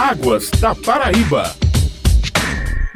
Águas da Paraíba.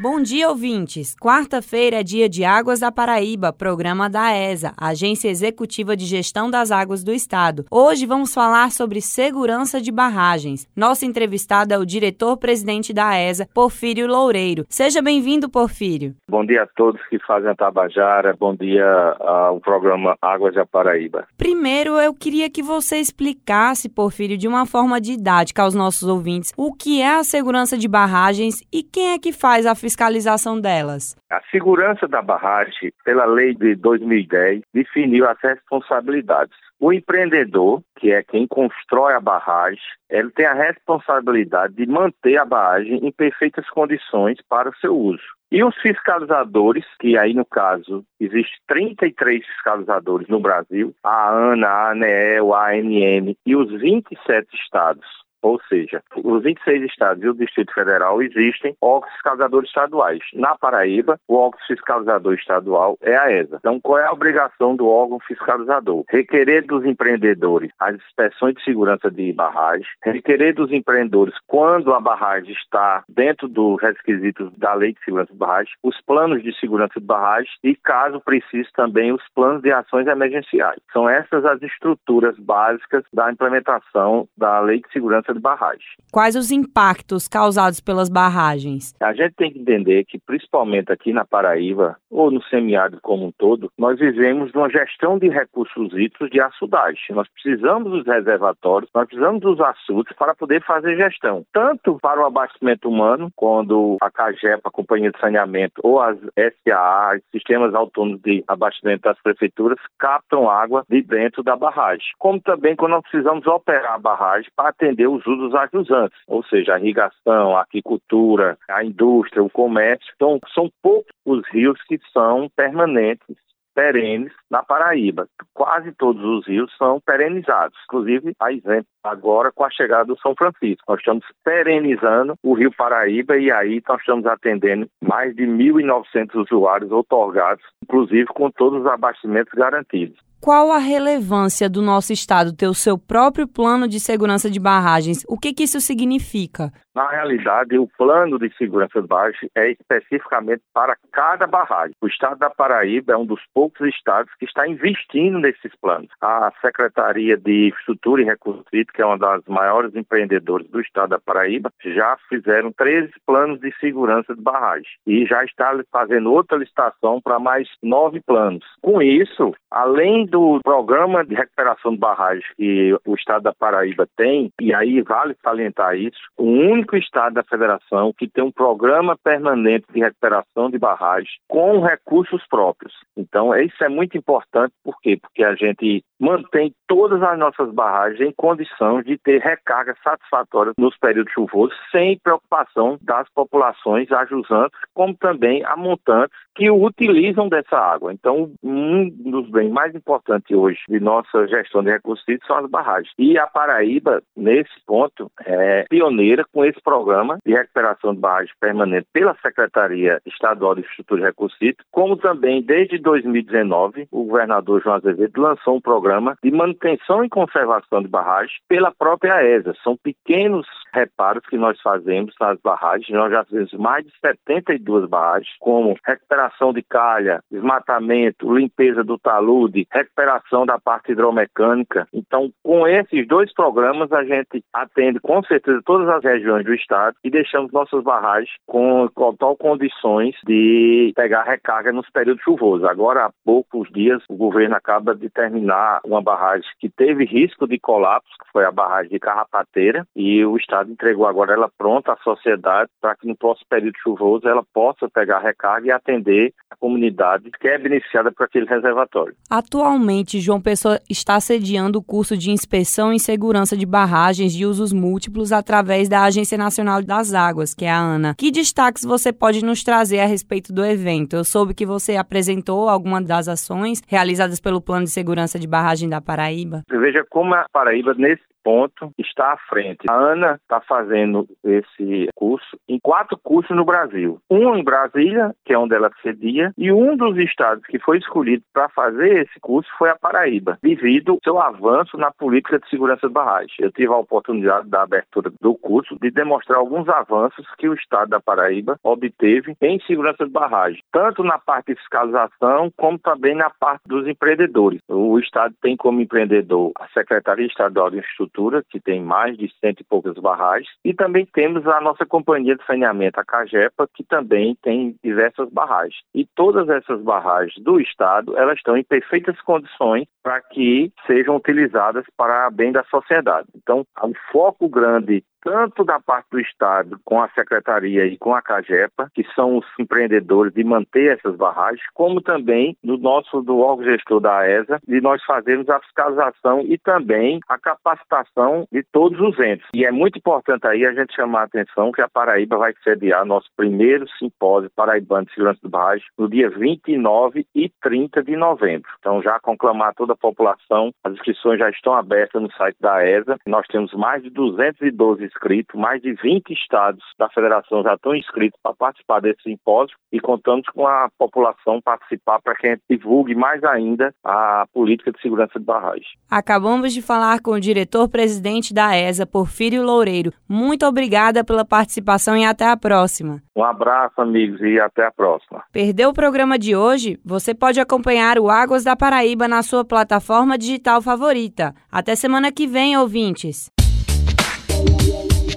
Bom dia, ouvintes. Quarta-feira é dia de Águas da Paraíba, programa da ESA, Agência Executiva de Gestão das Águas do Estado. Hoje vamos falar sobre segurança de barragens. Nosso entrevistado é o diretor-presidente da ESA, Porfírio Loureiro. Seja bem-vindo, Porfírio. Bom dia a todos que fazem a Tabajara. Bom dia ao programa Águas da Paraíba. Primeiro, eu queria que você explicasse, Porfírio, de uma forma didática aos nossos ouvintes, o que é a segurança de barragens e quem é que faz a fiscalização fiscalização delas? A segurança da barragem, pela lei de 2010, definiu as responsabilidades. O empreendedor, que é quem constrói a barragem, ele tem a responsabilidade de manter a barragem em perfeitas condições para o seu uso. E os fiscalizadores, que aí no caso, existem 33 fiscalizadores no Brasil, a ANA, a ANEEL, a ANM e os 27 estados ou seja, os 26 estados e o Distrito Federal existem órgãos fiscalizadores estaduais. Na Paraíba, o órgão fiscalizador estadual é a ESA. Então, qual é a obrigação do órgão fiscalizador? Requerer dos empreendedores as inspeções de segurança de barragem, requerer dos empreendedores quando a barragem está dentro dos requisitos da Lei de Segurança de Barragem, os planos de segurança de barragem e, caso precise, também os planos de ações emergenciais. São essas as estruturas básicas da implementação da Lei de Segurança de barragem. Quais os impactos causados pelas barragens? A gente tem que entender que, principalmente aqui na Paraíba, ou no semiárido como um todo, nós vivemos uma gestão de recursos hídricos de açudagem. Nós precisamos dos reservatórios, nós precisamos dos açudes para poder fazer gestão, tanto para o abastecimento humano, quando a CAGEPA, a Companhia de Saneamento, ou as SAA, sistemas autônomos de abastecimento das prefeituras, captam água de dentro da barragem. Como também quando nós precisamos operar a barragem para atender os usos ajusantes, ou seja, a irrigação, a aquicultura, a indústria, o comércio. Então, são poucos os rios que são permanentes perenes na Paraíba. Quase todos os rios são perenizados, inclusive a exemplo agora com a chegada do São Francisco. Nós estamos perenizando o Rio Paraíba e aí nós estamos atendendo mais de 1.900 usuários otorgados, inclusive com todos os abastecimentos garantidos qual a relevância do nosso estado ter o seu próprio plano de segurança de barragens? O que, que isso significa? Na realidade, o plano de segurança de barragem é especificamente para cada barragem. O estado da Paraíba é um dos poucos estados que está investindo nesses planos. A Secretaria de Infraestrutura e Recursos Hídricos, que é uma das maiores empreendedoras do estado da Paraíba, já fizeram 13 planos de segurança de barragem e já está fazendo outra licitação para mais nove planos. Com isso, além do programa de recuperação de barragens que o estado da Paraíba tem, e aí vale salientar isso, o único estado da federação que tem um programa permanente de recuperação de barragens com recursos próprios. Então, isso é muito importante, por quê? Porque a gente mantém todas as nossas barragens em condições de ter recarga satisfatória nos períodos chuvosos, sem preocupação das populações ajusantes, como também a montantes que utilizam dessa água. Então, um dos bens mais importantes hoje de nossa gestão de recursos hídricos são as barragens. E a Paraíba, nesse ponto, é pioneira com esse programa de recuperação de barragens permanente pela Secretaria Estadual de Infraestrutura e Recursos Hídricos, como também desde 2019, o governador João Azevedo lançou um programa de manutenção e conservação de barragens pela própria ESA. São pequenos reparos que nós fazemos nas barragens. Nós já fizemos mais de 72 barragens, como recuperação recuperação de calha, desmatamento, limpeza do talude, recuperação da parte hidromecânica. Então, com esses dois programas, a gente atende com certeza todas as regiões do estado e deixamos nossas barragens com total condições de pegar recarga nos períodos chuvosos. Agora, há poucos dias, o governo acaba de terminar uma barragem que teve risco de colapso, que foi a barragem de Carrapateira, e o estado entregou agora ela pronta à sociedade para que no próximo período chuvoso ela possa pegar recarga e atender atender a comunidade que é beneficiada por aquele reservatório. Atualmente, João Pessoa está sediando o curso de inspeção e segurança de barragens de usos múltiplos através da Agência Nacional das Águas, que é a ANA. Que destaques você pode nos trazer a respeito do evento? Eu soube que você apresentou alguma das ações realizadas pelo Plano de Segurança de Barragem da Paraíba. Veja como a Paraíba, nesse ponto está à frente. A Ana está fazendo esse curso em quatro cursos no Brasil. Um em Brasília, que é onde ela cedia, e um dos estados que foi escolhido para fazer esse curso foi a Paraíba, devido ao seu avanço na política de segurança de barragens. Eu tive a oportunidade da abertura do curso de demonstrar alguns avanços que o estado da Paraíba obteve em segurança de barragem, tanto na parte de fiscalização como também na parte dos empreendedores. O estado tem como empreendedor a Secretaria Estadual de Infraestrutura, que tem mais de cento e poucas barragens, e também temos a nossa companhia de saneamento, a Cagepa, que também tem diversas barragens. E todas essas barragens do estado, elas estão em perfeitas condições para que sejam utilizadas para bem da sociedade. Então, o foco grande tanto da parte do Estado com a Secretaria e com a CAGEPA, que são os empreendedores de manter essas barragens, como também do nosso do órgão gestor da ESA, de nós fazermos a fiscalização e também a capacitação de todos os entes. E é muito importante aí a gente chamar a atenção que a Paraíba vai sediar nosso primeiro simpósio paraibano de segurança de barragem no dia 29 e 30 de novembro. Então já conclamar toda a população, as inscrições já estão abertas no site da ESA. Nós temos mais de 212 inscritos, mais de 20 estados da federação já estão inscritos para participar desse simpósio e contamos com a população participar para que a gente divulgue mais ainda a política de segurança de barragem. Acabamos de falar com o diretor-presidente da ESA, Porfírio Loureiro. Muito obrigada pela participação e até a próxima. Um abraço, amigos, e até a próxima. Perdeu o programa de hoje? Você pode acompanhar o Águas da Paraíba na sua plataforma digital favorita. Até semana que vem, ouvintes.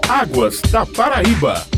Águas da Paraíba.